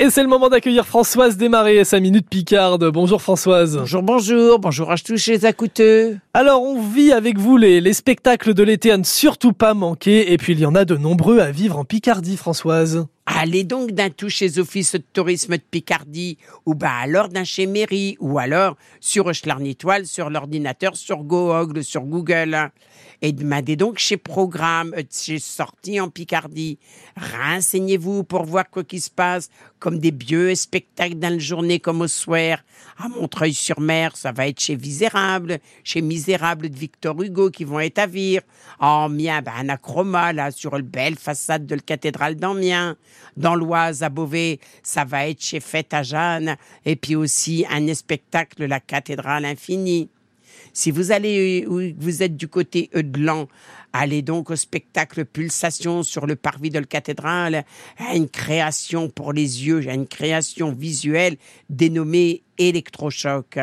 Et c'est le moment d'accueillir Françoise Desmarais et sa minute Picarde. Bonjour Françoise. Bonjour, bonjour, bonjour à tous les écouteurs. Alors on vit avec vous les, les spectacles de l'été à ne surtout pas manquer et puis il y en a de nombreux à vivre en Picardie Françoise. Allez donc d'un tout chez Office de tourisme de Picardie, ou bah alors d'un chez Mairie, ou alors sur Étoile, sur l'ordinateur, sur Google, sur Google. Et demandez donc chez Programme, euh, chez Sortie en Picardie. Renseignez-vous pour voir quoi qui se passe, comme des vieux spectacles dans la journée comme au soir. À Montreuil-sur-Mer, ça va être chez Misérable, chez Misérable de Victor Hugo qui vont être à Vire. En Mien, ben, un acroma, là, sur le belle façade de la cathédrale d'Amiens. Dans l'Oise, à Beauvais, ça va être chez Fête à Jeanne. Et puis aussi un spectacle, la cathédrale infinie. Si vous allez, vous êtes du côté Eudlan, allez donc au spectacle Pulsation sur le parvis de la cathédrale, une création pour les yeux, une création visuelle dénommée électrochoc.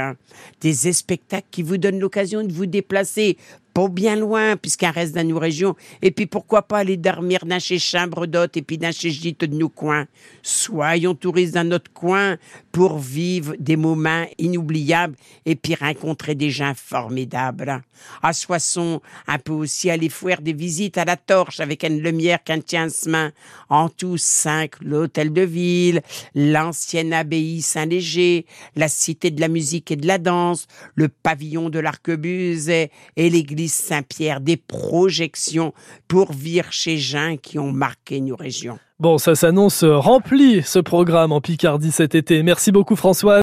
Des spectacles qui vous donnent l'occasion de vous déplacer pas bien loin, puisqu'un reste dans nos régions. Et puis pourquoi pas aller dormir dans chez Chambredot et puis dans chez Gite de nos coins. Soyons touristes dans notre coin pour vivre des moments inoubliables et puis rencontrer des gens formidables. À Soissons, un peu aussi aller faire des visites à la torche avec une lumière qu'un tient main. En tout cinq, l'hôtel de ville, l'ancienne abbaye Saint-Léger, la cité de la musique et de la danse, le pavillon de l'Arquebuse et l'église Saint-Pierre, des projections pour vivre chez gens qui ont marqué nos régions. Bon, ça s'annonce rempli ce programme en Picardie cet été. Merci beaucoup Françoise.